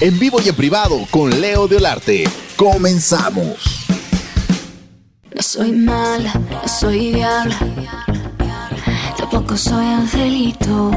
en vivo y en privado con Leo de Olarte. Comenzamos. No soy mala, no soy diabla, tampoco soy angelito.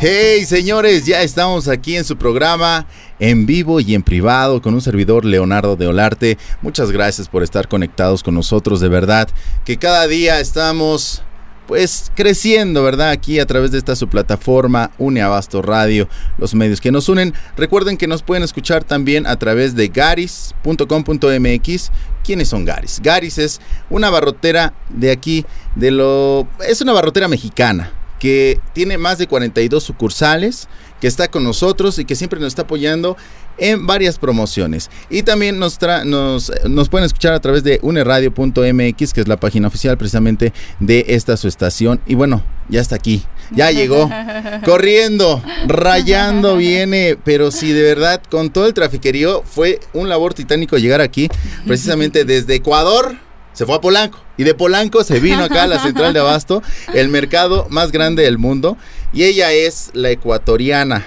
Hey señores, ya estamos aquí en su programa en vivo y en privado con un servidor Leonardo de Olarte. Muchas gracias por estar conectados con nosotros, de verdad, que cada día estamos pues creciendo, ¿verdad? Aquí a través de esta su plataforma Une Abasto Radio, los medios que nos unen. Recuerden que nos pueden escuchar también a través de garis.com.mx. ¿Quiénes son Garis? Garis es una barrotera de aquí, de lo es una barrotera mexicana que tiene más de 42 sucursales, que está con nosotros y que siempre nos está apoyando en varias promociones. Y también nos, nos, nos, pueden escuchar a través de uneradio.mx, que es la página oficial precisamente de esta su estación. Y bueno, ya está aquí, ya llegó, corriendo, rayando viene, pero sí, de verdad, con todo el trafiquerío, fue un labor titánico llegar aquí, precisamente desde Ecuador se fue a Polanco. Y de Polanco se vino acá a la central de Abasto, el mercado más grande del mundo. Y ella es la ecuatoriana.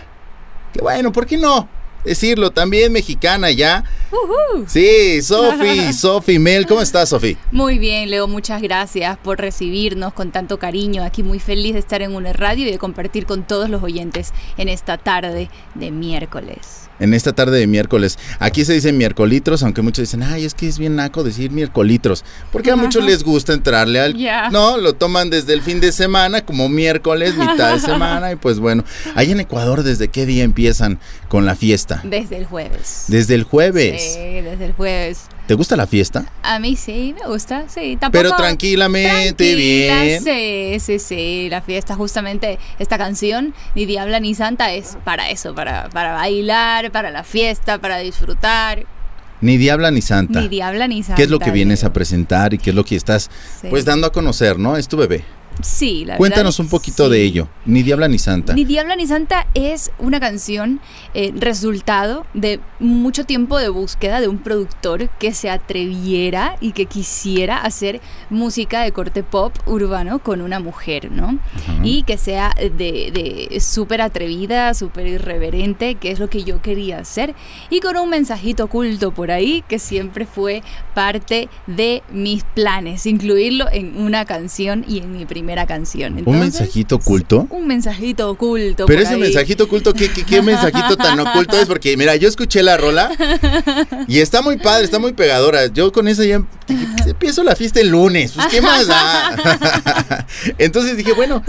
Que bueno, ¿por qué no? decirlo, también mexicana ya. Sí, Sofi, Sofi Mel, ¿cómo estás, Sofi? Muy bien, Leo, muchas gracias por recibirnos con tanto cariño. Aquí muy feliz de estar en una radio y de compartir con todos los oyentes en esta tarde de miércoles en esta tarde de miércoles. Aquí se dice miércolitros, aunque muchos dicen, ay, es que es bien naco decir miércolitros, porque a muchos les gusta entrarle al... No, lo toman desde el fin de semana, como miércoles, mitad de semana, y pues bueno, ahí en Ecuador, ¿desde qué día empiezan con la fiesta? Desde el jueves. Desde el jueves. Sí, desde el jueves. ¿Te gusta la fiesta? A mí sí, me gusta, sí. Tampoco, Pero tranquilamente, bien. Sí, sí, sí. La fiesta, justamente, esta canción, Ni Diabla ni Santa, es para eso, para, para bailar, para la fiesta, para disfrutar. Ni diabla ni santa. Ni diabla ni santa. ¿Qué es lo que vienes a presentar y qué es lo que estás pues dando a conocer, ¿no? Es tu bebé. Sí, la Cuéntanos un poquito de ello. Ni Diabla ni Santa. Ni Diabla ni Santa es una canción eh, resultado de mucho tiempo de búsqueda de un productor que se atreviera y que quisiera hacer música de corte pop urbano con una mujer, ¿no? Y que sea de, de súper atrevida, súper irreverente, que es lo que yo quería hacer. Y con un mensajito oculto por ahí que siempre fue parte de mis planes, incluirlo en una canción y en mi primer primera canción. ¿Un mensajito oculto? Un mensajito oculto. Pero ese mensajito oculto, ¿qué, ¿qué, mensajito tan oculto es? Porque, mira, yo escuché la rola y está muy padre, está muy pegadora. Yo con esa ya empiezo la fiesta el lunes. Pues, ¿qué más da? Entonces dije, bueno,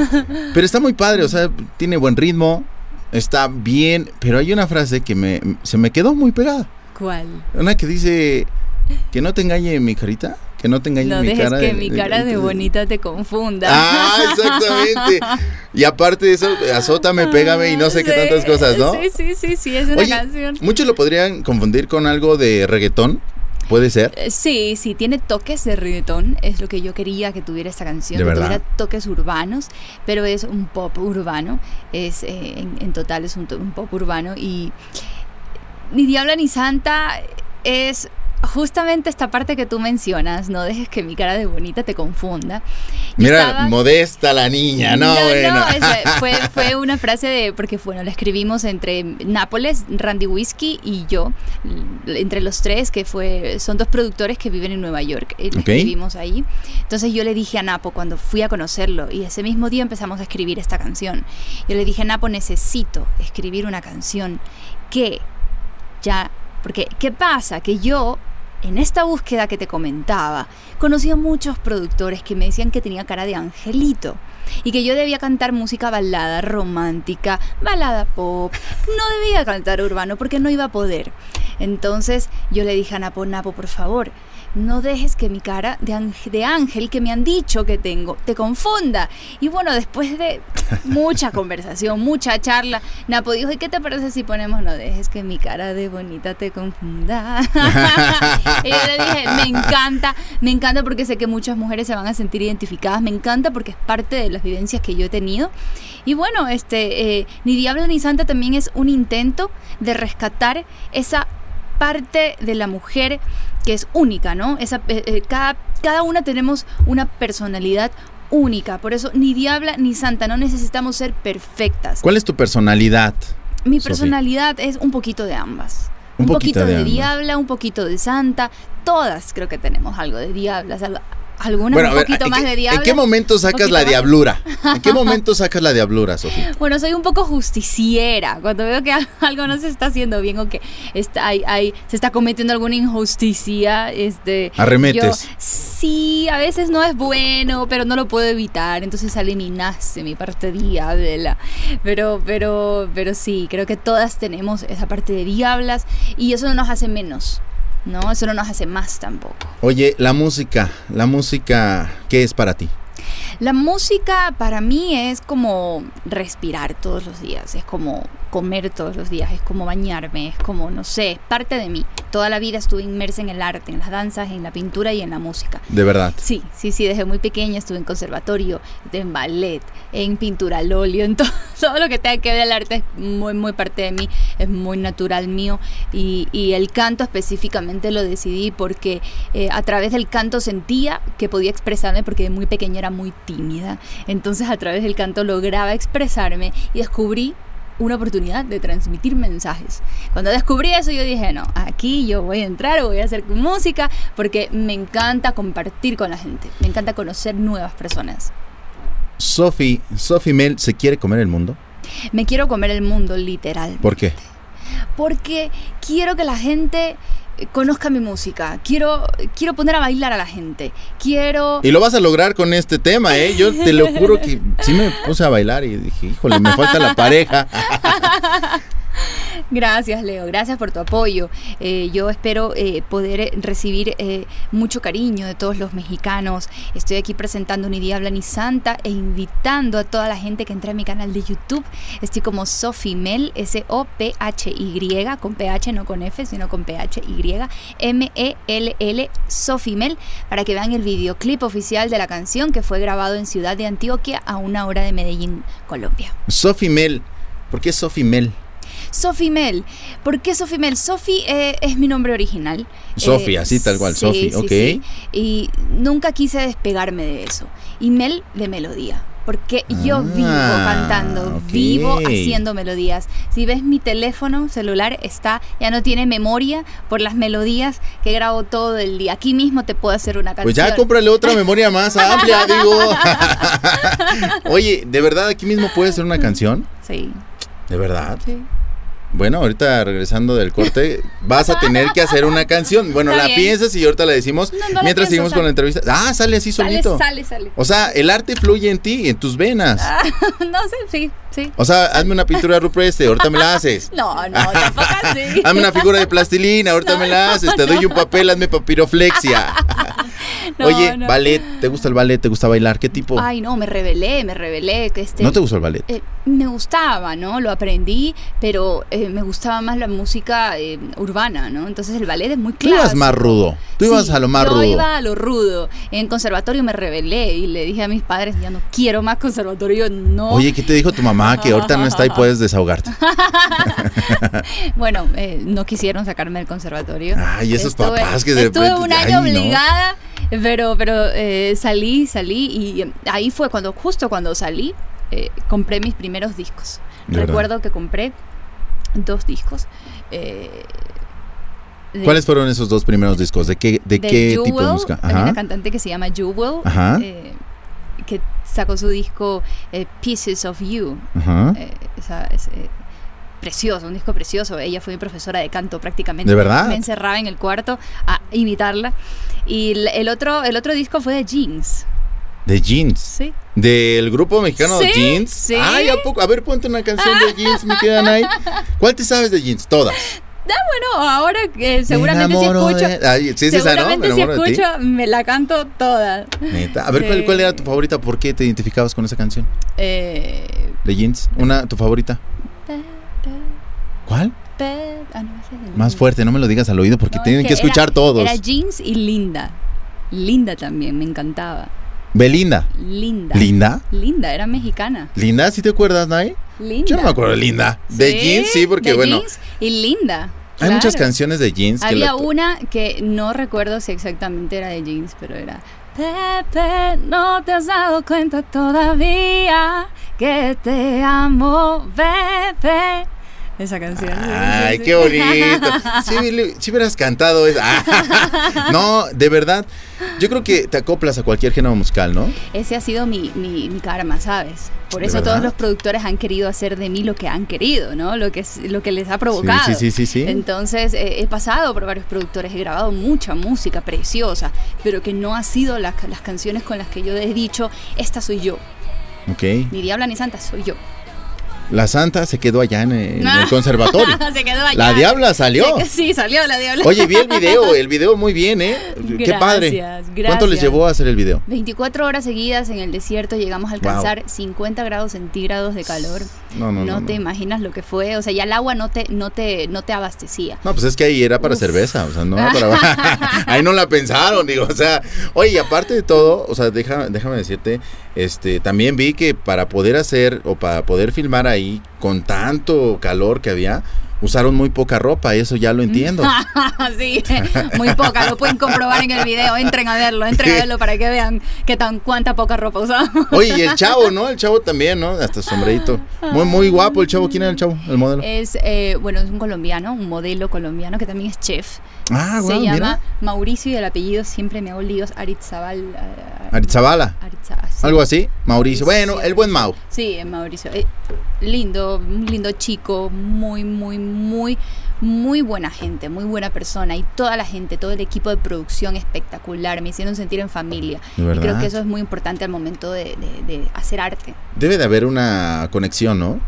pero está muy padre, o sea, tiene buen ritmo, está bien, pero hay una frase que me, se me quedó muy pegada. ¿Cuál? Una que dice, que no te engañe mi carita. Que no te engañe no mi dejes cara. que mi cara de, bonita te confunda. Ah, exactamente. y aparte de eso, azótame, pégame y no sé qué tantas cosas, ¿no? Sí, sí, sí, sí, es una canción. Muchos lo podrían confundir con algo de reggaetón. ¿Puede ser? Eh, sí, sí, tiene toques de reggaetón, es lo que yo quería que tuviera esta canción, que tuviera toques urbanos, pero es un pop urbano, es eh, en, total es un, un pop urbano y ni Diabla ni Santa es justamente esta parte que tú mencionas, no dejes que mi cara de bonita te confunda. Mira, modesta la niña, ¿no? No, fue, fue, una frase de, porque bueno, la escribimos entre Nápoles, Randy Whiskey y yo, entre los tres, que fue, son dos productores que viven en Nueva York, eh, escribimos ahí. Entonces yo le dije a Napo cuando fui a conocerlo y ese mismo día empezamos a escribir esta canción. Yo le dije a Napo, necesito escribir una canción que ya porque, ¿qué pasa? Que yo en esta búsqueda que te comentaba, conocí a muchos productores que me decían que tenía cara de angelito y que yo debía cantar música balada, romántica, balada pop, no debía cantar urbano porque no iba a poder. Entonces yo le dije a Napo, Napo, por favor, no dejes que mi cara de, ángel, de ángel que me han dicho que tengo te confunda. Y bueno, después de mucha conversación, mucha charla, Napo dijo, ¿y qué te parece si ponemos no dejes que mi cara de bonita te confunda? y yo le dije, me encanta, me encanta porque sé que muchas mujeres se van a sentir identificadas, me encanta porque es parte de las vivencias que yo he tenido. Y bueno, este, eh, Ni Diablo ni Santa también es un intento de rescatar esa parte de la mujer que es única, ¿no? Esa, eh, eh, cada, cada una tenemos una personalidad única. Por eso ni diabla ni santa, no necesitamos ser perfectas. ¿Cuál es tu personalidad? Mi personalidad es un poquito de ambas. Un, poquito, de, diabla, un poquito de santa. Todas creo que tenemos algo de diablas, algunas un poquito más de diablo. ¿En qué momento sacas la diablura? ¿En qué momento sacas la diablura, Sofía? Bueno, soy un poco justiciera. Cuando veo que algo no se está haciendo bien o que está, hay, se está cometiendo alguna injusticia, este, arremetes. sí, a veces no es bueno, pero no lo puedo evitar. Entonces sale mi nace, mi parte diabla. Pero, pero, pero sí, creo que todas tenemos esa parte de diablas y eso no nos hace menos. ¿No? Eso no nos hace más tampoco. Oye, la música, la música, ¿qué es para ti? La música para mí es como respirar todos los días, es como comer todos los días, es como bañarme, es como, no sé, es parte de mí. Toda la vida estuve inmersa en el arte, en las danzas, en la pintura y en la música. ¿De verdad? Sí, sí, sí, desde muy pequeña estuve en conservatorio, en ballet, en pintura al óleo, en todo, lo que tenga que ver el arte es muy, muy parte de mí, es muy natural mío. Y, el canto específicamente lo decidí porque eh, a través del canto sentía que podía expresarme porque de muy pequeña era muy tímida. Entonces a través del canto lograba expresarme y descubrí una oportunidad de transmitir mensajes. Cuando descubrí eso yo dije, no, aquí yo voy a entrar, voy a hacer música, porque me encanta compartir con la gente, me encanta conocer nuevas personas. Sophie, Sophie Mel, ¿se quiere comer el mundo? Me quiero comer el mundo, literal. ¿Por qué? Porque quiero que la gente conozca mi música, quiero, quiero poner a bailar a la gente, quiero... Y lo vas a lograr con este tema, ¿eh? Yo te lo juro que sí me puse a bailar y dije, híjole, me falta la pareja. Gracias, Leo. Gracias por tu apoyo. Eh, yo espero eh, poder recibir eh, mucho cariño de todos los mexicanos. Estoy aquí presentando Diabla ni Santa e invitando a toda la gente que entre a mi canal de YouTube. Estoy como Sophie Mel, S-O-P-H-Y, con P-H, no con F, sino con P-H-Y, M-E-L-L, Sophie Mel, para que vean el videoclip oficial de la canción que fue grabado en Ciudad de Antioquia a una hora de Medellín, Colombia. Sophie Mel, ¿por qué Sophie Mel? Sophie Mel. ¿Por qué Sophie Mel? Sophie eh, es mi nombre original. Sophie, eh, así tal cual, Sophie, ok. Y nunca quise despegarme de eso. Y Mel de melodía. Porque yo vivo ah, cantando, vivo haciendo melodías. Si ves mi teléfono celular, está, ya no tiene memoria por las melodías que grabo todo el día. Aquí mismo te puedo hacer una canción. Pues ya cómprale otra memoria más amplia, digo. Oye, ¿de verdad aquí mismo puedes hacer una canción? Sí. ¿De verdad? Sí. Bueno, ahorita regresando del corte, vas a tener que hacer una canción. Bueno, la piensas y ahorita la decimos mientras seguimos con la entrevista. Ah, sale así solito. Sale, sale. O sea, el arte fluye en ti, en tus venas. Ah, no sé, sí, sí. O sea, hazme una pintura rupreste, ahorita me la haces. No, no, tampoco así. hazme una figura de plastilina, ahorita me la haces. Te doy un papel, hazme papiroflexia. Oye, ballet, ¿te gusta el ballet? ¿Te gusta bailar? ¿Qué tipo? Ay, no, me rebelé, me rebelé. Que este, ¿No te gustó el ballet? Eh, me gustaba, ¿no? Lo aprendí, pero eh, me gustaba más la música eh, urbana, ¿no? Entonces el ballet es muy clásico. Tú ibas más rudo. Tú ibas a lo más rudo. Yo iba a lo rudo. En conservatorio me rebelé y le dije a mis padres, ya no quiero más conservatorio, no. Oye, ¿qué te dijo tu mamá? Que ahorita no está y puedes desahogarte. bueno, no quisieron sacarme del conservatorio. Ay, esos papás que de Estuve un año obligada. Pero, pero eh, salí, salí y ahí fue cuando, justo cuando salí, eh, compré mis primeros discos. Recuerdo que compré dos discos. Eh, ¿Cuáles fueron esos dos primeros discos? ¿De qué, de, qué tipo de música? Hay una cantante que se llama Jewel, que sacó su disco Pieces of You. precioso, un disco precioso. Ella fue mi profesora de canto prácticamente. ¿De verdad? Me encerraba en el cuarto a imitarla. Y el otro, el otro disco fue de Jeans. ¿De Jeans? Sí. ¿Del grupo mexicano ¿Sí? Jeans? Sí. Ay, ¿a poco? A ver, ponte una canción de Jeans, me quedan ahí. ¿Cuál te sabes de Jeans? Todas. Ah, bueno, ahora eh, seguramente si escucho. Ay, sí, seguramente si escucho, me la canto toda. A ver, ¿cuál, ¿cuál, era tu favorita? ¿Por qué te identificabas con esa canción? Eh, de Jeans. ¿Una, tu favorita? ¿Cuál? Ah, Más fuerte, no me lo digas al oído porque tienen que, escuchar todos. Era Jeans y Linda. Linda también, me encantaba. Belinda. Linda. ¿Linda? Linda, era mexicana. ¿Linda? ¿Sí te acuerdas, Nay? Linda. Yo no me acuerdo de Linda. De Jeans, sí, porque de bueno. Jeans y Linda. Hay muchas canciones de Jeans. Había una que no recuerdo si exactamente era de Jeans, pero era Pepe, no te has dado cuenta todavía que te amo, bebé. Esa canción. Ay, qué bonito. Si hubieras cantado eso. no, de verdad. Yo creo que te acoplas a cualquier género musical, ¿no? Ese ha sido mi, mi, karma, ¿sabes? Por eso todos los productores han querido hacer de mí lo que han querido, ¿no? Lo que, es, lo que les ha provocado. Sí, sí, sí, sí. Entonces, eh, he pasado por varios productores, he grabado mucha música preciosa, pero que no ha sido las canciones con las que yo he dicho, esta soy yo. Ok. Ni Diabla ni Santa, soy yo. La santa se quedó allá en el, conservatorio. se quedó allá. La diabla salió. sí, salió la diabla. Oye, vi el video, el video muy bien, ¿eh? Qué padre. Gracias. ¿Cuánto les llevó a hacer el video? 24 horas seguidas en el desierto, llegamos a alcanzar 50 grados centígrados de calor. No, no, no. No te imaginas lo que fue, o sea, ya el agua no te no te no te abastecía. No, pues es que ahí era para cerveza, o sea, no para Ahí no la pensaron, digo, o sea, oye, y aparte de todo, o sea, déjame decirte, este, también vi que para poder hacer o para poder filmar ahí con tanto calor que había, usaron muy poca ropa, eso ya lo entiendo. sí, muy poca, lo pueden comprobar en el video, entren a verlo, entren a verlo para que vean qué tan cuánta poca ropa usamos. Oye, y el chavo, ¿no? El chavo también, ¿no? Hasta sombrerito. Muy, muy guapo el chavo. ¿Quién era el chavo, el modelo? Es, eh, bueno, es un colombiano, un modelo colombiano que también es chef. Ah, Se llama Mauricio y el apellido siempre me hago líos, Aritzabal. Uh, Aritzabala. Algo así, Mauricio. Bueno, el buen Mau. Sí, Mauricio. Eh, lindo, un lindo chico, muy, muy, muy, muy buena gente, muy buena persona y toda la gente, todo el equipo de producción espectacular, me hicieron sentir en familia. Y creo que eso es muy importante al momento de, hacer arte. Debe de haber una conexión, ¿no?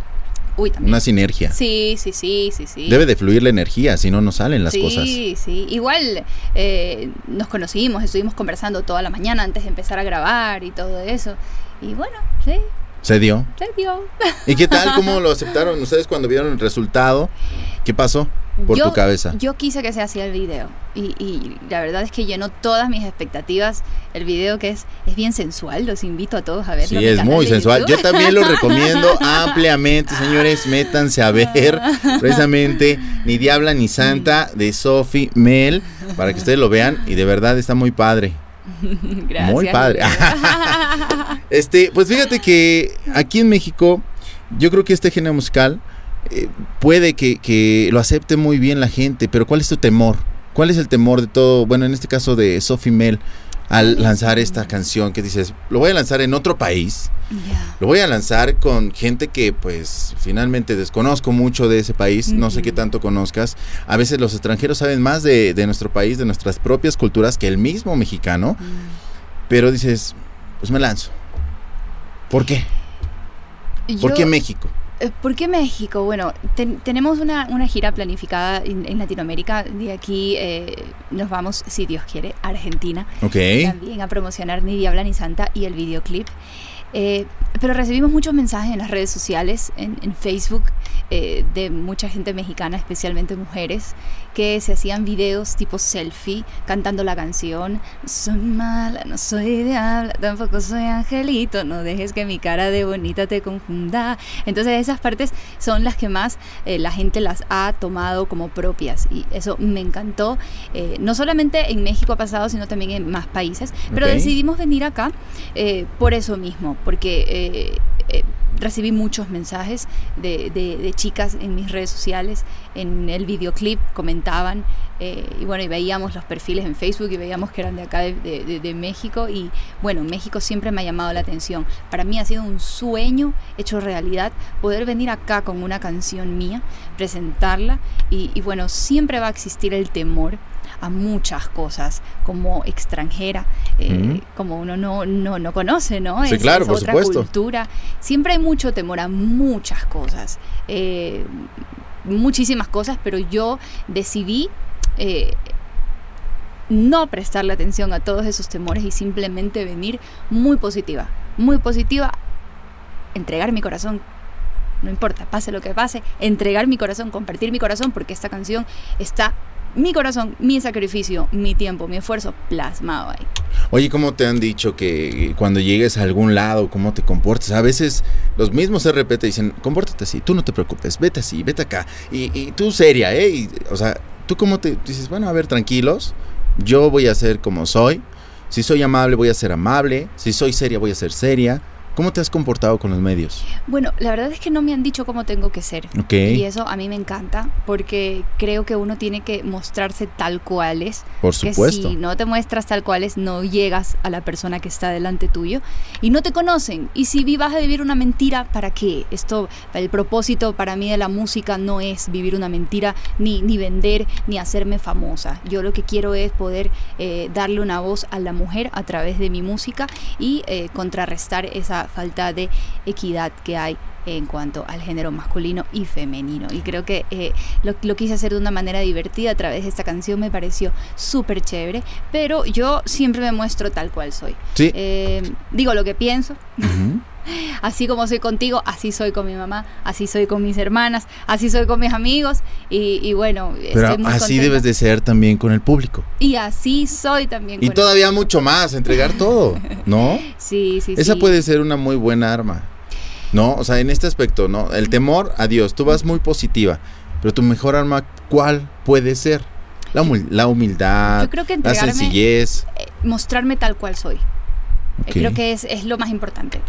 Uy, también. Una sinergia. Sí, sí, sí, sí, sí. Debe de fluir la energía, si no, no salen las cosas. Sí, sí. Igual eh, nos conocimos, estuvimos conversando toda la mañana antes de empezar a grabar y todo eso. Y bueno, sí, ¿Se dio? Se dio. ¿Y qué tal? ¿Cómo lo aceptaron ustedes cuando vieron el resultado? ¿Qué pasó por tu cabeza? Yo quise que se hacía el video y, la verdad es que llenó todas mis expectativas. El video que es, es bien sensual, los invito a todos a verlo. Sí, es muy sensual. Yo también lo recomiendo ampliamente, señores. Métanse a ver precisamente Ni Diabla ni Santa de Sophie Mel para que ustedes lo vean y de verdad está muy padre. Gracias. Muy padre. este, pues fíjate que aquí en México, yo creo que este género musical eh, puede que, lo acepte muy bien la gente, pero ¿cuál es tu temor? ¿Cuál es el temor de todo? Bueno, en este caso de Sophie Mel, al lanzar esta canción que dices, lo voy a lanzar en otro país, lo voy a lanzar con gente que pues finalmente desconozco mucho de ese país, no sé qué tanto conozcas, a veces los extranjeros saben más de, nuestro país, de nuestras propias culturas que el mismo mexicano, pero dices, pues me lanzo. ¿Por qué? ¿Por qué México? Eh, ¿Por qué México? Bueno, tenemos una, gira planificada en, Latinoamérica. De aquí eh, nos vamos, si Dios quiere, a Argentina. Ok. También a promocionar Ni Diabla ni Santa y el videoclip. Eh, pero recibimos muchos mensajes en las redes sociales, en, Facebook, eh, de mucha gente mexicana, especialmente mujeres, que se hacían videos tipo selfie cantando la canción. Soy mala, no soy diabla, tampoco soy angelito, no dejes que mi cara de bonita te confunda. Entonces esas partes son las que más eh, la gente las ha tomado como propias y eso me encantó. no solamente en México ha pasado, sino también en más países, pero decidimos venir acá por eso mismo porque eh, eh, recibí muchos mensajes de, chicas en mis redes sociales, en el videoclip comentaban, eh, y bueno, veíamos los perfiles en Facebook y veíamos que eran de acá de, México, y bueno, México siempre me ha llamado la atención. Para mí ha sido un sueño hecho realidad poder venir acá con una canción mía, presentarla, y bueno, siempre va a existir el temor a muchas cosas como extranjera, eh, como uno no, no, no conoce, ¿no? Sí, claro, por otra supuesto. cultura. Siempre hay mucho temor a muchas cosas, eh, muchísimas cosas, pero yo decidí eh, no prestarle atención a todos esos temores y simplemente venir muy positiva, muy positiva, entregar mi corazón no importa, pase lo que pase, entregar mi corazón, compartir mi corazón, porque esta canción está mi corazón, mi sacrificio, mi tiempo, mi esfuerzo plasmado ahí. Oye, ¿cómo te han dicho que cuando llegues a algún lado, cómo te comportes? A veces los mismos RP te dicen, compórtate así, tú no te preocupes, vete así, vete acá. Y, tú seria, ¿eh? o sea, tú cómo te dices, bueno, a ver, tranquilos, yo voy a ser como soy, Si soy amable, voy a ser amable. Si soy seria, voy a ser seria. ¿Cómo te has comportado con los medios? Bueno, la verdad es que no me han dicho cómo tengo que ser. Y eso a mí me encanta porque creo que uno tiene que mostrarse tal cual es. Por supuesto. Que si no te muestras tal cual es, no llegas a la persona que está delante tuyo y no te conocen. Y si vas a vivir una mentira, ¿para qué? Esto, el propósito para mí de la música no es vivir una mentira, ni, ni vender, ni hacerme famosa. Yo lo que quiero es poder eh, darle una voz a la mujer a través de mi música y eh, contrarrestar esa falta de equidad que hay en cuanto al género masculino y femenino. Y creo que eh, lo, quise hacer de una manera divertida a través de esta canción, me pareció súper chévere, pero yo siempre me muestro tal cual soy. Eh, digo lo que pienso. Así como soy contigo, así soy con mi mamá, así soy con mis hermanas, así soy con mis amigos y, bueno. Pero así debes de ser también con el público. Y así soy también. Y todavía mucho más, entregar todo, ¿no? Sí, sí, Esa puede ser una muy buena arma. No, o sea, en este aspecto, ¿no? El temor a Dios, tú vas muy positiva, pero tu mejor arma, ¿cuál puede ser? La, humildad, Yo creo que la sencillez. Eh, mostrarme tal cual soy. Eh, creo que es, es, lo más importante.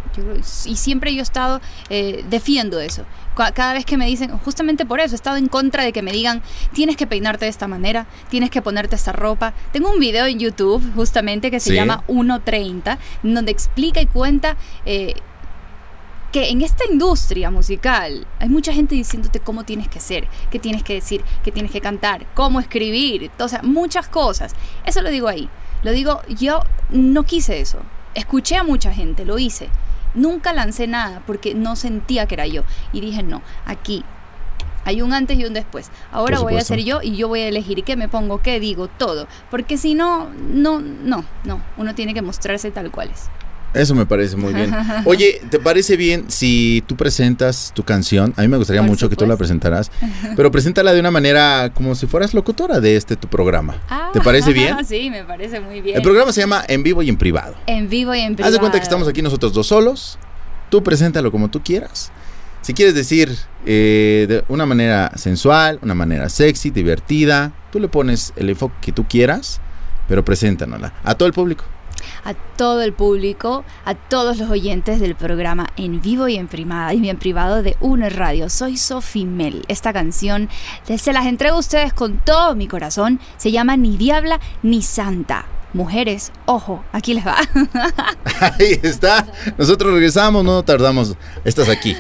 y siempre yo he estado, eh, defiendo eso. Cada vez que me dicen, justamente por eso, he estado en contra de que me digan, tienes que peinarte de esta manera, tienes que ponerte esta ropa. Tengo un video en YouTube justamente que se llama 1.30, donde explica y cuenta que en esta industria musical hay mucha gente diciéndote cómo tienes que ser, qué tienes que decir, qué tienes que cantar, cómo escribir, o sea, muchas cosas. Eso lo digo ahí. Lo digo, yo no quise eso. Escuché a mucha gente, lo hice. Nunca lancé nada porque no sentía que era yo. Y dije, no, aquí hay un antes y un después. Ahora voy a ser yo y yo voy a elegir qué me pongo, qué digo, todo. Porque si no, no, no, no. Uno tiene que mostrarse tal cual es. Eso me parece muy bien. Oye, ¿te parece bien si tú presentas tu canción? A mí me gustaría mucho que tú la presentaras, pero preséntala de una manera como si fueras locutora de este tu programa. ¿Te parece bien? Sí, me parece muy bien. El programa se llama En vivo y en privado. En vivo y en privado. Haz de cuenta que estamos aquí nosotros dos solos. Tú preséntalo como tú quieras. Si quieres decir eh, de una manera sensual, una manera sexy, divertida, tú le pones el enfoque que tú quieras, pero preséntanosla a todo el público a todo el público, a todos los oyentes del programa en vivo y en, primada, y en privado de Uno Radio. Soy Sophie Mel. Esta canción se las entrego a ustedes con todo mi corazón. Se llama Ni Diabla ni Santa. Mujeres, ojo, aquí les va. Ahí está. Nosotros regresamos, no tardamos. Estás aquí,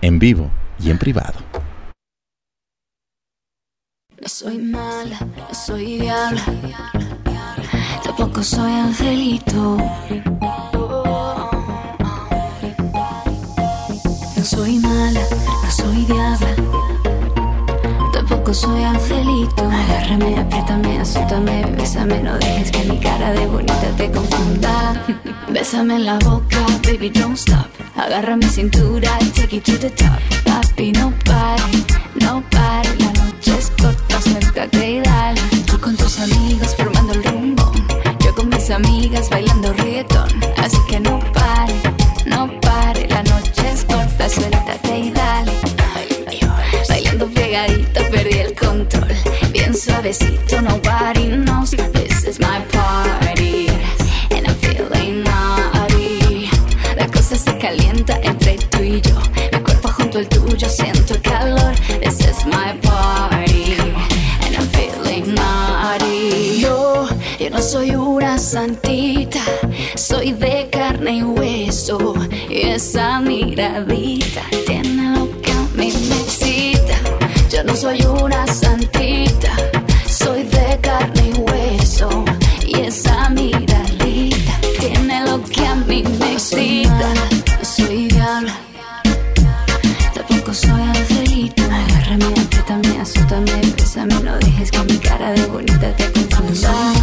en vivo y en privado. No soy mala, no soy diabla Tampoco soy angelito. No soy mala, no soy diabla. Tampoco soy angelito. Agárrame, apriétame, azútame, bésame. No dejes que mi cara de bonita te confunda. Bésame en la boca, baby, don't stop. Agarra mi cintura, take it to the top. Papi, no pare, no pare. La noche es corta, suéltate y bailando reggaetón. Así que no pare, no pare, la noche es corta, suéltate y dale. Bailando pegadito, perdí el control. Bien suavecito, nobody knows santita, soy de carne y hueso. Y esa miradita tiene lo que a mí me excita. Yo no soy una santita, soy de carne y hueso. Y esa miradita tiene lo que a mí me excita. No soy diablo, tampoco soy angelito. Agárrame, apriétame, azútame, bésame, no dejes que mi cara de bonita te confunda.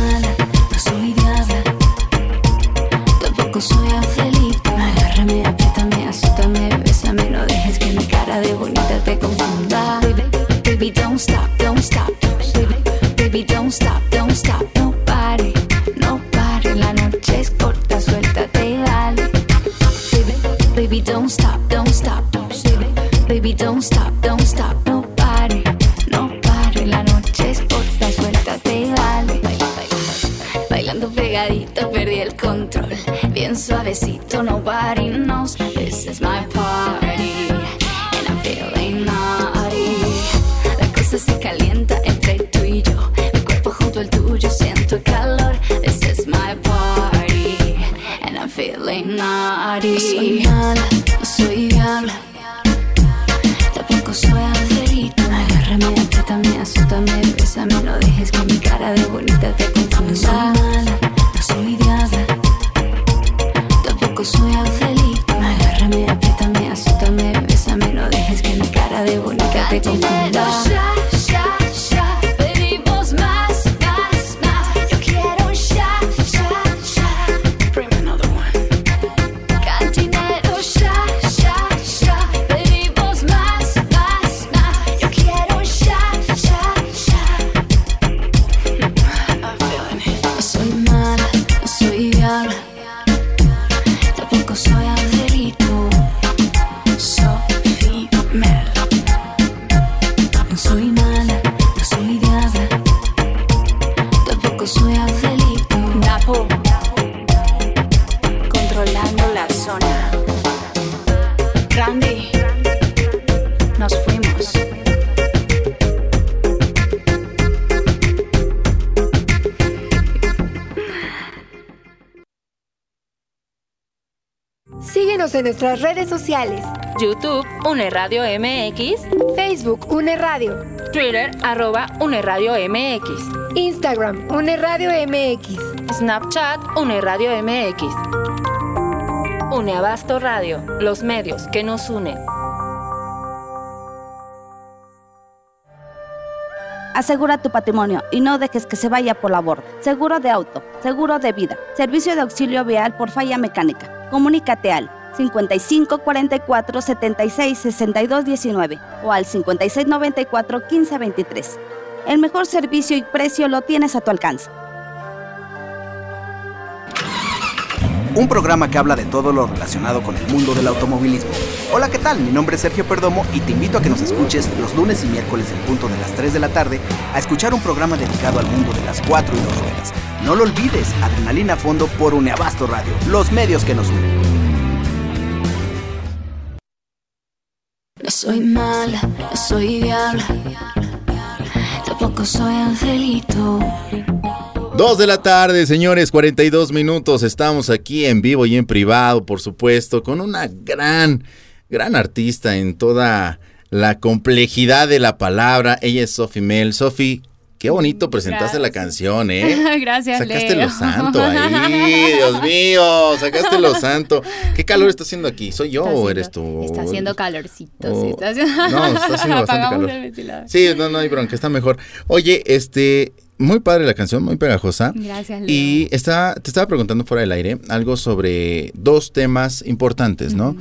Nuestras redes sociales. YouTube, Une Radio MX. Facebook, Une Radio. Twitter, arroba Une Radio MX. Instagram, Une Radio MX. Snapchat, Une Radio MX. Une Abasto Radio, los medios que nos unen. Asegura tu patrimonio y no dejes que se vaya por la borda. Seguro de auto, seguro de vida, servicio de auxilio vial por falla mecánica. Comunícate al 55 44 76 62 19 o al 56 94 15 23. El mejor servicio y precio lo tienes a tu alcance. Un programa que habla de todo lo relacionado con el mundo del automovilismo. Hola, ¿qué tal? Mi nombre es Sergio Perdomo y te invito a que nos escuches los lunes y miércoles en punto de las 3 de la tarde a escuchar un programa dedicado al mundo de las 4 y 2 ruedas. No lo olvides, Adrenalina a Fondo por Uneabasto Radio, los medios que nos unen. Soy mala, soy diabla. Tampoco soy angelito. Dos de la tarde, señores, 42 minutos. Estamos aquí en vivo y en privado, por supuesto, con una gran, gran artista en toda la complejidad de la palabra. Ella es Sophie Mel. Sophie, qué bonito presentaste la canción, ¿eh? Gracias, Sacaste Leo. lo santo ahí, Dios mío, sacaste lo santo. ¿Qué calor está haciendo aquí? ¿Soy yo Está o haciendo- eres tú? Está haciendo calorcito. Oh, sí, está haciendo... no, está haciendo bastante calor. el. Sí, no, no hay bronca, está mejor. Oye, este, muy padre la canción, muy pegajosa. Gracias, Leo. Y está, te estaba preguntando fuera del aire algo sobre dos temas importantes, ¿no?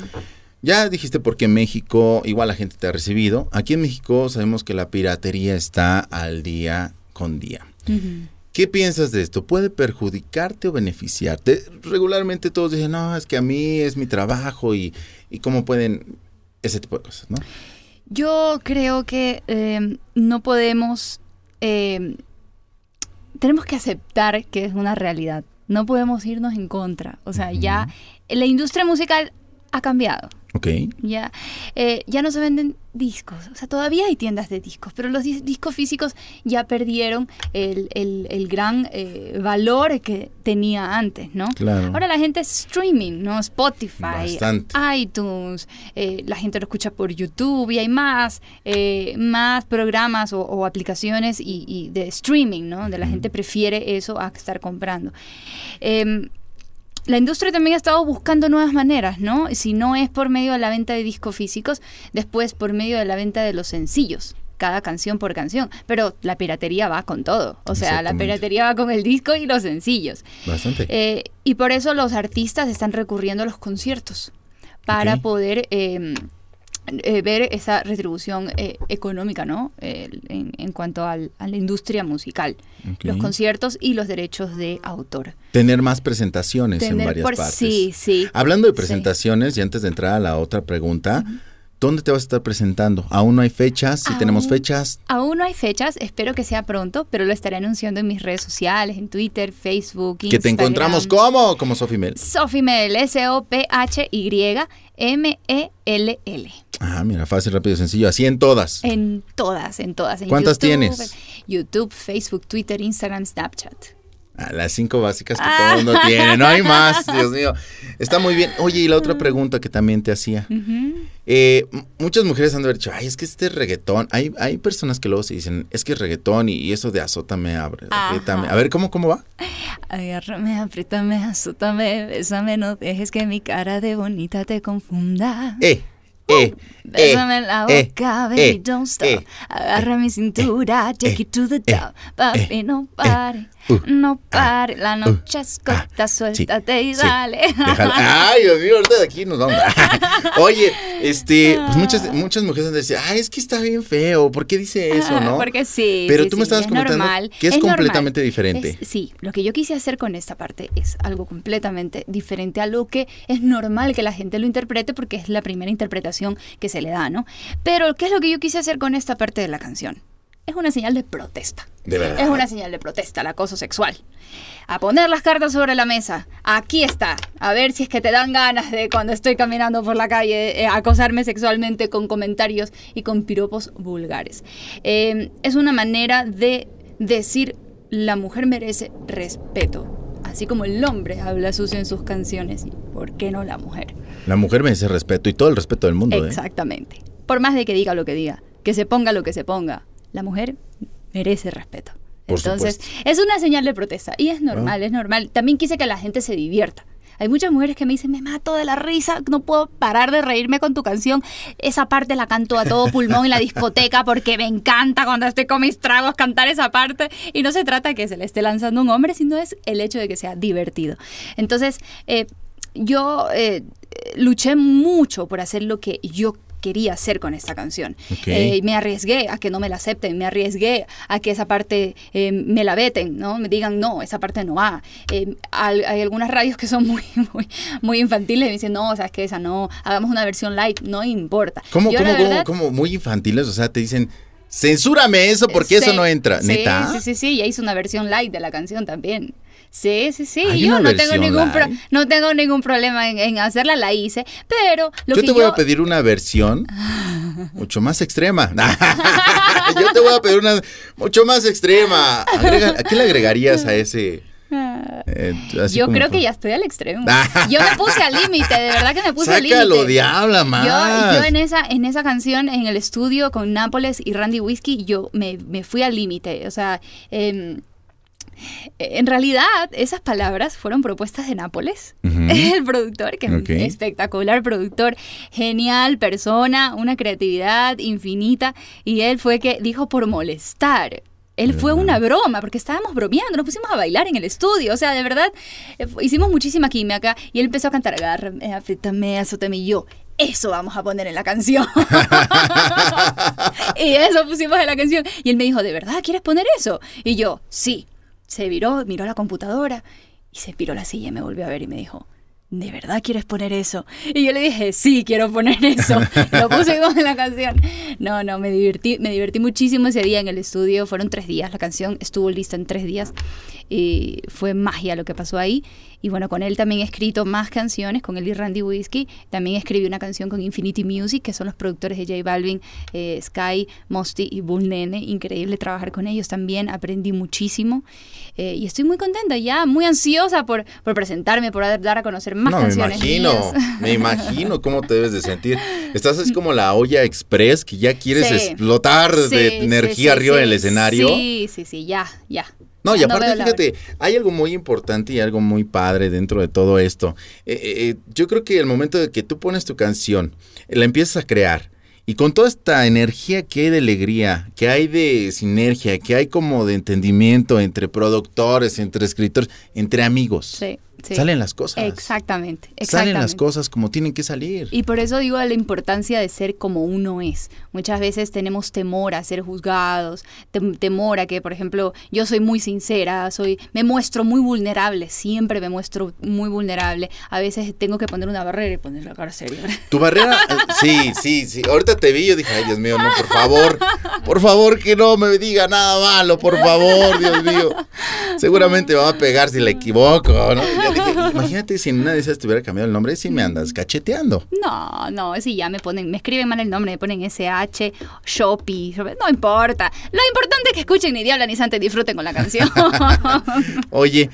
Ya dijiste por qué México, igual la gente te ha recibido. Aquí en México sabemos que la piratería está al día con día. ¿Qué piensas de esto? ¿Puede perjudicarte o beneficiarte? Regularmente todos dicen, no, es que a mí es mi trabajo y, y cómo pueden, ese tipo de cosas, ¿no? Yo creo que eh, no podemos, eh, tenemos que aceptar que es una realidad. No podemos irnos en contra. O sea, ya la industria musical ha cambiado. Ok. Ya, eh, ya no se venden discos, o sea, todavía hay tiendas de discos, pero los dis- discos físicos ya perdieron el, el- el gran eh, valor que tenía antes, ¿no? Claro. Ahora la gente es streaming, ¿no? Spotify, Bastante. iTunes, eh, la gente lo escucha por YouTube y hay más, eh, más programas o, o aplicaciones y, y de streaming, ¿no? Donde la gente prefiere eso a estar comprando. La industria también ha estado buscando nuevas maneras, ¿no? Si no es por medio de la venta de discos físicos, después por medio de la venta de los sencillos, cada canción por canción. Pero la piratería va con todo. O sea, la piratería va con el disco y los sencillos. Bastante. Eh, y por eso los artistas están recurriendo a los conciertos para poder eh, eh, ver esa retribución eh, económica, ¿no? Eh, en, en cuanto al- a la industria musical. Los conciertos y los derechos de autor. Tener más presentaciones en varias por- partes. Sí, sí. Hablando de Sí. presentaciones, y antes de entrar a la otra pregunta, ¿Dónde te vas a estar presentando? ¿Aún no hay fechas? ¿Si tenemos fechas? Aún no hay fechas, espero que sea pronto, pero lo estaré anunciando en mis redes sociales, en Twitter, Facebook, Instagram. ¿Que te encontramos cómo? Como Sofimel. Sofimel, S-O-P-H-Y-M-E-L-L. Ah, mira, fácil, rápido, sencillo. Así en todas. En todas, en todas. En ¿Cuántas tienes? YouTube, Facebook, Twitter, Instagram, Snapchat. A las cinco básicas que todo el mundo tiene, no hay más, Dios mío. Está muy bien. Oye, y la otra pregunta que también te hacía. Eh, muchas mujeres han de haber dicho, ay, es que este reggaetón, hay, hay personas que luego se dicen, es que es reggaetón y, eso de azótame, abre, apriétame. A ver, ¿cómo, cómo va? Agárrame, apriétame, azótame, bésame, no dejes que mi cara de bonita te confunda. Eh, eh, Bésame en la eh, boca, baby, eh, don't stop. Agarra mi cintura, take it to the top. Papi, no pare. Uh, no pare, la uh, noche es corta, ah, suéltate y dale. Ay, Dios mío, ahorita de aquí nos vamos. Oye, este, pues muchas, muchas mujeres han dicho, ay, es que está bien feo, ¿por qué dice eso, no? Porque sí. Pero tú me estabas comentando que es, completamente diferente. sí, lo que yo quise hacer con esta parte es algo completamente diferente a lo que es normal que la gente lo interprete porque es la primera interpretación que se le da, ¿no? Pero, ¿qué es lo que yo quise hacer con esta parte de la canción? Es una señal de protesta. De verdad. Es una señal de protesta, el acoso sexual. A poner las cartas sobre la mesa. Aquí está. A ver si es que te dan ganas de cuando estoy caminando por la calle eh, acosarme sexualmente con comentarios y con piropos vulgares. Em, es una manera de decir la mujer merece respeto. Así como el hombre habla sucio en sus canciones. ¿Por qué no la mujer? La mujer merece respeto y todo el respeto del mundo. ¿eh? Exactamente. Por más de que diga lo que diga, que se ponga lo que se ponga, la mujer merece respeto. Entonces, es una señal de protesta y es normal, ah. es normal. También quise que la gente se divierta. Hay muchas mujeres que me dicen, me mato de la risa, no puedo parar de reírme con tu canción. Esa parte la canto a todo pulmón en la discoteca porque me encanta cuando estoy con mis tragos cantar esa parte. Y no se trata que se le esté lanzando un hombre, sino es el hecho de que sea divertido. Entonces, eh, yo eh, luché mucho por hacer lo que yo quería hacer con esta canción. Eh, me arriesgué a que no me la acepten, me arriesgué a que esa parte eh, me la veten, ¿no? Me digan, no, esa parte no va. Eh, hay, algunas radios que son muy, muy, muy infantiles y me dicen, no, o sea, es que esa no, hagamos una versión light, no importa. ¿Cómo, cómo, muy infantiles? O sea, te dicen... Censúrame eso porque eso no entra. ¿Neta? Sí, sí, sí, ya hice una versión light de la canción también. Sí, sí, sí. Yo no tengo, ningún no tengo ningún problema en, hacerla, la hice. Pero lo yo te voy a pedir una versión mucho más extrema. yo te voy a pedir una mucho más extrema. ¿A qué le agregarías a ese? Eh, yo creo que ya estoy al extremo. yo me puse al límite, de verdad que me puse al límite. Sácalo, diabla, más. Yo, yo, en esa, en esa canción, en el estudio con Nápoles y Randy Whiskey, yo me, me fui al límite. O sea, eh, en realidad, esas palabras fueron propuestas de Nápoles, el productor, que es un espectacular productor, genial persona, una creatividad infinita, y él fue que dijo por molestar. Él fue una broma, porque estábamos bromeando, nos pusimos a bailar en el estudio, o sea, de verdad, eh, hicimos muchísima química, y él empezó a cantar, agárrame, afítame, azótame, y yo, eso vamos a poner en la canción. y eso pusimos en la canción. Y él me dijo, ¿de verdad quieres poner eso? Y yo, sí se viró, miró la computadora y se piró la silla y me volvió a ver y me dijo, ¿de verdad quieres poner eso? Y yo le dije, sí, quiero poner eso. Lo puse como en la canción. No, no, me divertí, me divertí muchísimo ese día en el estudio. Fueron tres días, la canción estuvo lista en tres días. Y fue magia lo que pasó ahí. Y bueno, con él también he escrito más canciones, con él y Randy Whiskey. También escribí una canción con Infinity Music, que son los productores de J Balvin, eh, Sky, Mosty y Bull Nene. Increíble trabajar con ellos también, aprendí muchísimo. Eh, y estoy muy contenta, ya muy ansiosa por, por presentarme, por dar a conocer más canciones. Me imagino, me imagino cómo te debes de sentir. Estás así como la olla express que ya quieres explotar de energía arriba del escenario. Sí, sí, sí, ya, ya. No, y aparte, fíjate, hay algo muy importante y algo muy padre dentro de todo esto. Eh, eh, eh, yo creo que el momento de que tú pones tu canción, la empiezas a crear, y con toda esta energía que hay de alegría, que hay de sinergia, que hay como de entendimiento entre productores, entre escritores, entre amigos. Sí, salen las cosas. Exactamente, exactamente. Salen las cosas como tienen que salir. Y por eso digo la importancia de ser como uno es. Muchas veces tenemos temor a ser juzgados, temor a que, por ejemplo, yo soy muy sincera, soy, me muestro muy vulnerable, siempre me muestro muy vulnerable. A veces tengo que poner una barrera y poner la cara seria. Tu barrera, eh, sí, sí, sí. Ahorita te vi, yo dije, ay Dios mío, no, por favor, por favor que no me diga nada malo, por favor, Dios mío. Seguramente va a pegar si le equivoco, ¿no? Imagínate si en una de esas te hubiera cambiado el nombre, si me andas cacheteando. No, no, si ya me ponen, me escriben mal el nombre, me ponen SH, Shopee, no importa. Lo importante es que escuchen ni Diabla ni Santa disfruten con la canción. Oye,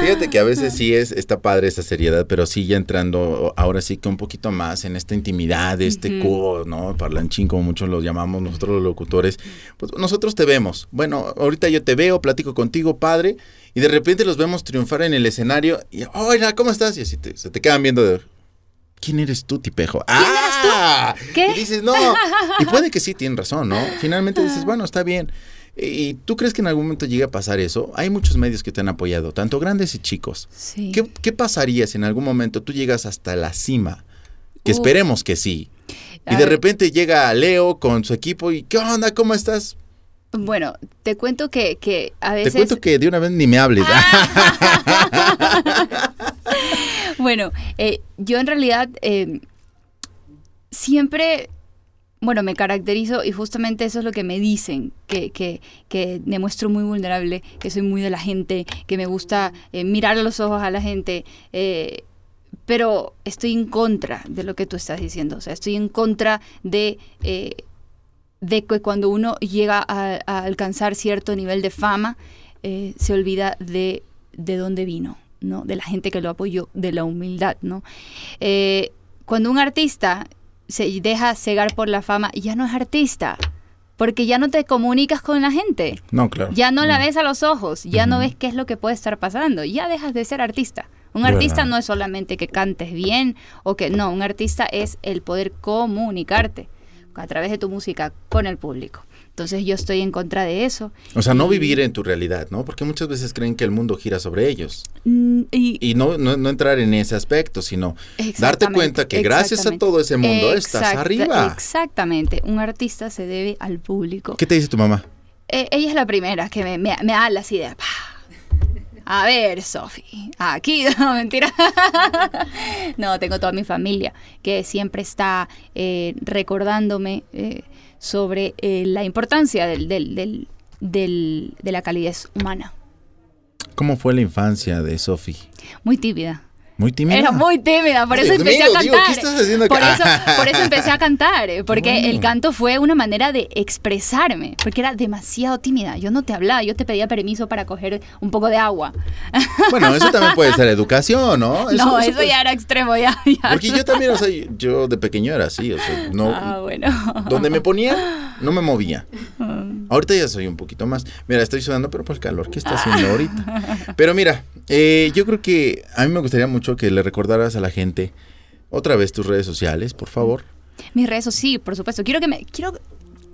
fíjate que a veces sí es, está padre esa seriedad, pero sí ya entrando ahora sí que un poquito más en esta intimidad, este cubo, ¿no? Parlanchín, como muchos lo llamamos nosotros los locutores. Pues nosotros te vemos. Bueno, ahorita yo te veo, platico contigo, padre y de repente los vemos triunfar en el escenario y, hola, ¿cómo estás? Y así se te quedan viendo de, ¿quién eres tú, tipejo? ¡Ah! ¿Qué? Y dices, no. Y puede que sí, tienen razón, ¿no? Finalmente dices, bueno, está bien. ¿Y tú crees que en algún momento llegue a pasar eso? Hay muchos medios que te han apoyado, tanto grandes y chicos. Sí. ¿Qué, pasaría si en algún momento tú llegas hasta la cima? Que esperemos que sí. Y de repente llega Leo con su equipo y ¿qué onda? ¿Cómo estás? Bueno, te cuento que, que a veces... Te cuento que de una vez ni me hables. bueno, eh, yo en realidad eh, siempre, bueno, me caracterizo y justamente eso es lo que me dicen, que, que, que me muestro muy vulnerable, que soy muy de la gente, que me gusta eh, mirar a los ojos a la gente pero estoy en contra de lo que tú estás diciendo, o sea, estoy en contra de de que cuando uno llega a, alcanzar cierto nivel de fama, eh, se olvida de, de dónde vino, ¿no? De la gente que lo apoyó, de la humildad, ¿no? Eh, cuando un artista se deja cegar por la fama, ya no es artista. Porque ya no te comunicas con la gente. No, claro. Ya no la ves a los ojos, ya no ves qué es lo que puede estar pasando, ya dejas de ser artista. Un artista no es solamente que cantes bien o que no, un artista es el poder comunicarte a través de tu música con el público. Entonces yo estoy en contra de eso. O sea, no vivir en tu realidad, ¿no? Porque muchas veces creen que el mundo gira sobre ellos. Mm, y, no, no, entrar en ese aspecto, sino darte cuenta que gracias a todo ese mundo estás arriba. Exactamente. Un artista se debe al público. ¿Qué te dice tu mamá? Eh, ella es la primera que me, me, me da las ideas. A ver, Sofi, aquí, no, mentira. no, tengo toda mi familia que siempre está eh, recordándome eh, sobre eh, la importancia del, del, del, de la calidez humana. ¿Cómo fue la infancia de Sofi? Muy tímida. Muy tímida. Era muy tímida, por eso empecé a cantar. ¿qué estás haciendo por, eso, por eso empecé a cantar, eh, porque el canto fue una manera de expresarme, porque era demasiado tímida. Yo no te hablaba, yo te pedía permiso para coger un poco de agua. Bueno, eso también puede ser educación, ¿no? no, eso, ya era extremo, ya, Porque yo también, o sea, yo de pequeño era así, o sea, no. Ah, bueno. Donde me ponía, no me movía. Ahorita ya soy un poquito más. Mira, estoy sudando, pero por el calor que está haciendo ahorita. Pero mira, eh, yo creo que a mí me gustaría mucho que le recordaras a la gente otra vez tus redes sociales, por favor. Mis redes, sí, por supuesto. Quiero que me quiero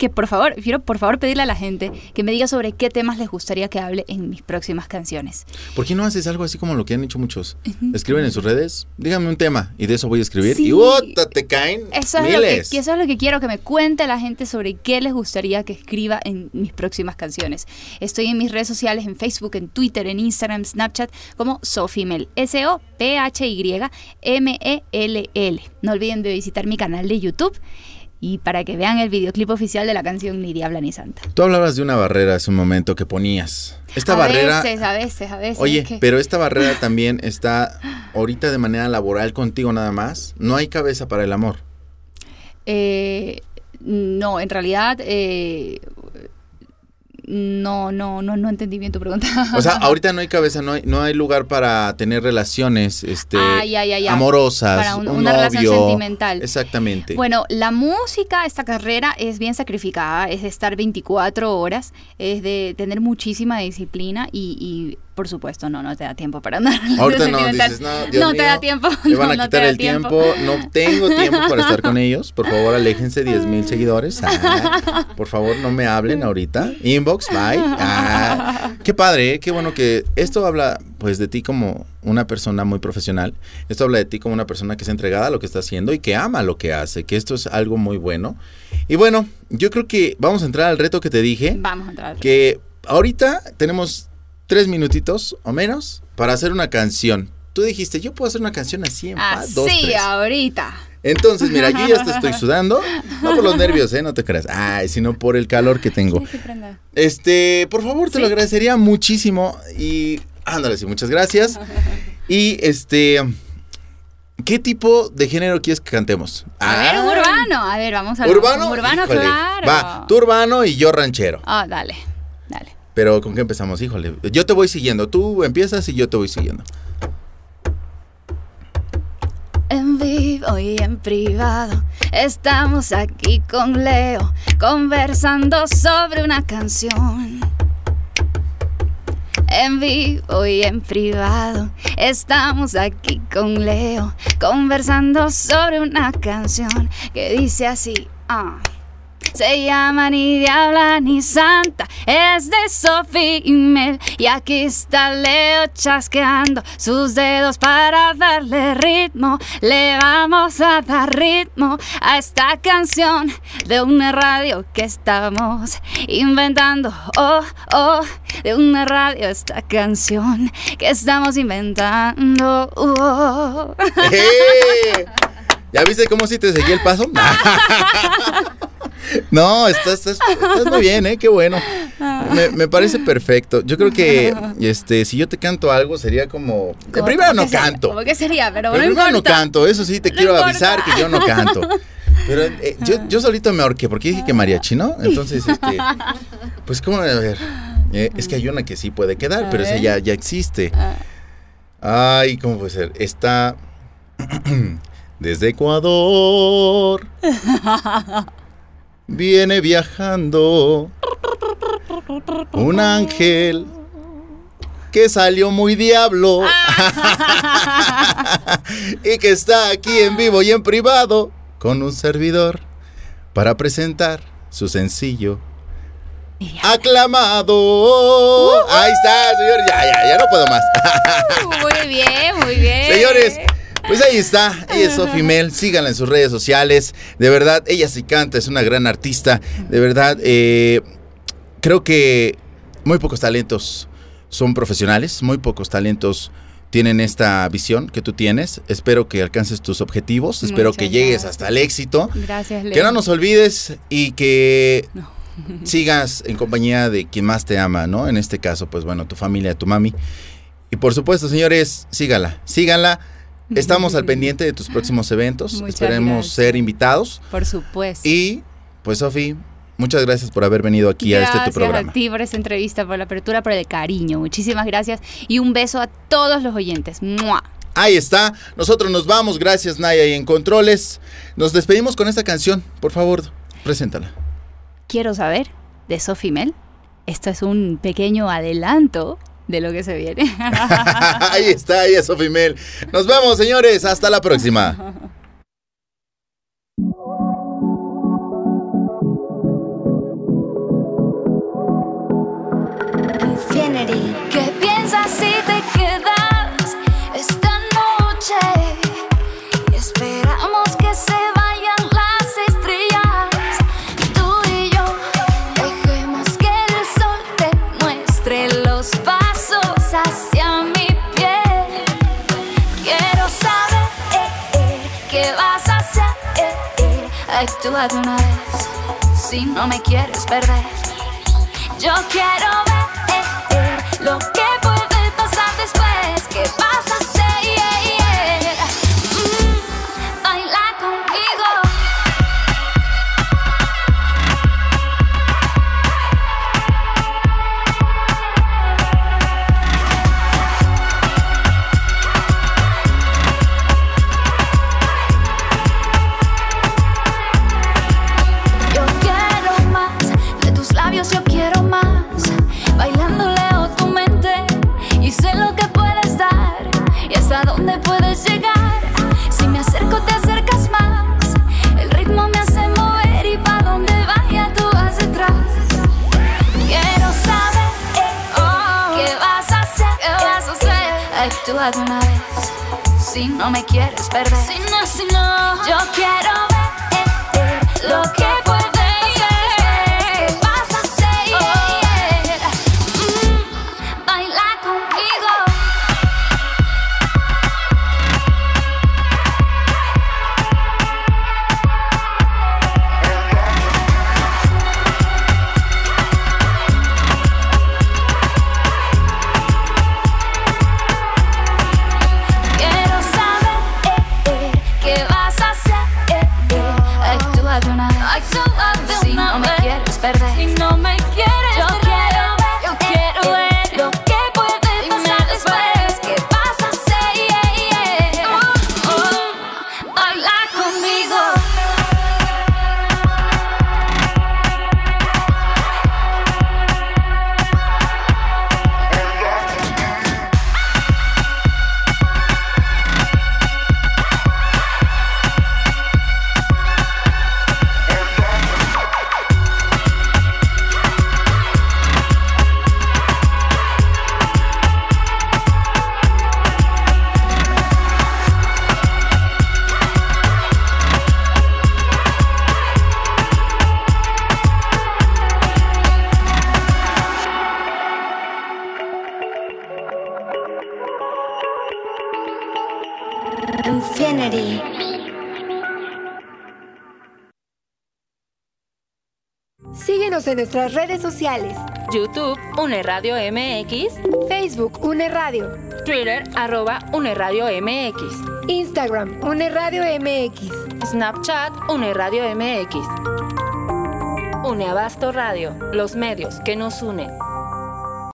que por favor, quiero por favor pedirle a la gente que me diga sobre qué temas les gustaría que hable en mis próximas canciones. ¿Por qué no haces algo así como lo que han hecho muchos? Escriben en sus redes, dígame un tema y de eso voy a escribir y ¡Ota! te caen eso es miles. Lo que, eso es lo que quiero que me cuente la gente sobre qué les gustaría que escriba en mis próximas canciones. Estoy en mis redes sociales, en Facebook, en Twitter, en Instagram, Snapchat, como Sofimel, S-O-P-H-Y-M-E-L-L. No olviden de visitar mi canal de YouTube y para que vean el videoclip oficial de la canción Ni Diabla ni Santa. Tú hablabas de una barrera hace un momento que ponías. Esta barrera. A veces, a veces, a veces. Oye, pero esta barrera también está ahorita de manera laboral contigo nada más. No hay cabeza para el amor. Eh, no, en realidad eh, no, no, no, no entendí bien tu pregunta. O sea, ahorita no hay cabeza, no hay, no hay lugar para tener relaciones este, amorosas, para una relación sentimental. Exactamente. Bueno, la música, esta carrera es bien sacrificada, es de estar 24 horas, es de tener muchísima disciplina y, y por supuesto, no, no te da tiempo para nada. Ahorita no, dices, no, Dios no te da tiempo. Me van a quitar el tiempo. No tengo tiempo para estar con ellos. Por favor, aléjense 10 mil seguidores. Ah, por favor, no me hablen ahorita. Inbox, bye. Ah, qué padre, ¿eh? qué bueno que esto habla pues de ti como una persona muy profesional. Esto habla de ti como una persona que es entregada a lo que está haciendo y que ama lo que hace, que esto es algo muy bueno. Y bueno, yo creo que vamos a entrar al reto que te dije. Vamos a entrar. Que ahorita tenemos tres minutitos o menos para hacer una canción. Tú dijiste, yo puedo hacer una canción así en paz, dos, Sí, ahorita. Entonces, mira, yo ya te estoy sudando. No por los nervios, ¿eh? No te creas. Ay, sino por el calor que tengo. Este, por favor, te lo agradecería muchísimo. Y ándale, sí, muchas gracias. Y este. ¿Qué tipo de género quieres que cantemos? A ver, urbano. A ver, vamos a ¿Urbano? Urbano, claro. Va, tú urbano y yo ranchero. Ah, dale. Pero ¿con qué empezamos? Híjole, yo te voy siguiendo. Tú empiezas y yo te voy siguiendo en vivo y en privado. Estamos aquí con Leo conversando sobre una canción. En vivo y en privado estamos aquí con Leo conversando sobre una canción que dice así. Ah. Se llama ni diabla ni santa, es de Sophie y Mel. Y aquí está Leo chasqueando sus dedos para darle ritmo. Le vamos a dar ritmo a esta canción de una radio que estamos inventando. Oh, oh, de una radio esta canción que estamos inventando. Oh. ¿Ya viste cómo si te seguí el paso? No, estás, muy bien, ¿eh? Qué bueno. Me, parece perfecto. Yo creo que este, si yo te canto algo, sería como. primero no canto. ¿Cómo que sería? Pero, pero primero no canto, eso sí, te quiero avisar que yo no canto. Pero eh, yo, yo, solito me ahorqué, porque dije que mariachi, ¿no? Entonces, este. Pues, ¿cómo? A ver. Eh, es que hay una que sí puede quedar, pero esa ya, ya existe. Ah. Ay, ¿cómo puede ser? Está. Desde Ecuador. viene viajando un ángel que salió muy diablo y que está aquí en vivo y en privado con un servidor para presentar su sencillo aclamado. Ahí está, señor. Ya, ya, ya no puedo más. muy bien, muy bien. Señores, pues ahí está, ella es Sophie Mel, síganla en sus redes sociales, de verdad, ella sí canta, es una gran artista, de verdad, eh, creo que muy pocos talentos son profesionales, muy pocos talentos tienen esta visión que tú tienes. Espero que alcances tus objetivos, espero que llegues hasta el éxito. Gracias, Leo. Que no nos olvides y que sigas en compañía de quien más te ama, ¿no? En este caso, pues bueno, tu familia, tu mami. Y por supuesto, señores, sígala, síganla. Estamos al pendiente de tus próximos eventos. Esperemos ser invitados. Por supuesto. Y, pues, Sofi, muchas gracias por haber venido aquí a este tu programa. Gracias a ti por esta entrevista, por la apertura, por el cariño. Muchísimas gracias. Y un beso a todos los oyentes. Ahí está. Nosotros nos vamos. Gracias, Naya. Y en controles, nos despedimos con esta canción. Por favor, preséntala. Quiero saber de Sofi Mel. Esto es un pequeño adelanto de lo que se viene. ahí está, ahí es Sofi Mel. Nos vemos, señores. Hasta la próxima. ¿Qué piensas Actúa de una vez si no me quieres perder. Yo quiero ver lo que nuestras redes sociales. YouTube, Une Radio MX. Facebook, Une Radio. Twitter, arroba Une Radio MX. Instagram, Une Radio MX. Snapchat, Une Radio MX. Une Abasto Radio, los medios que nos unen.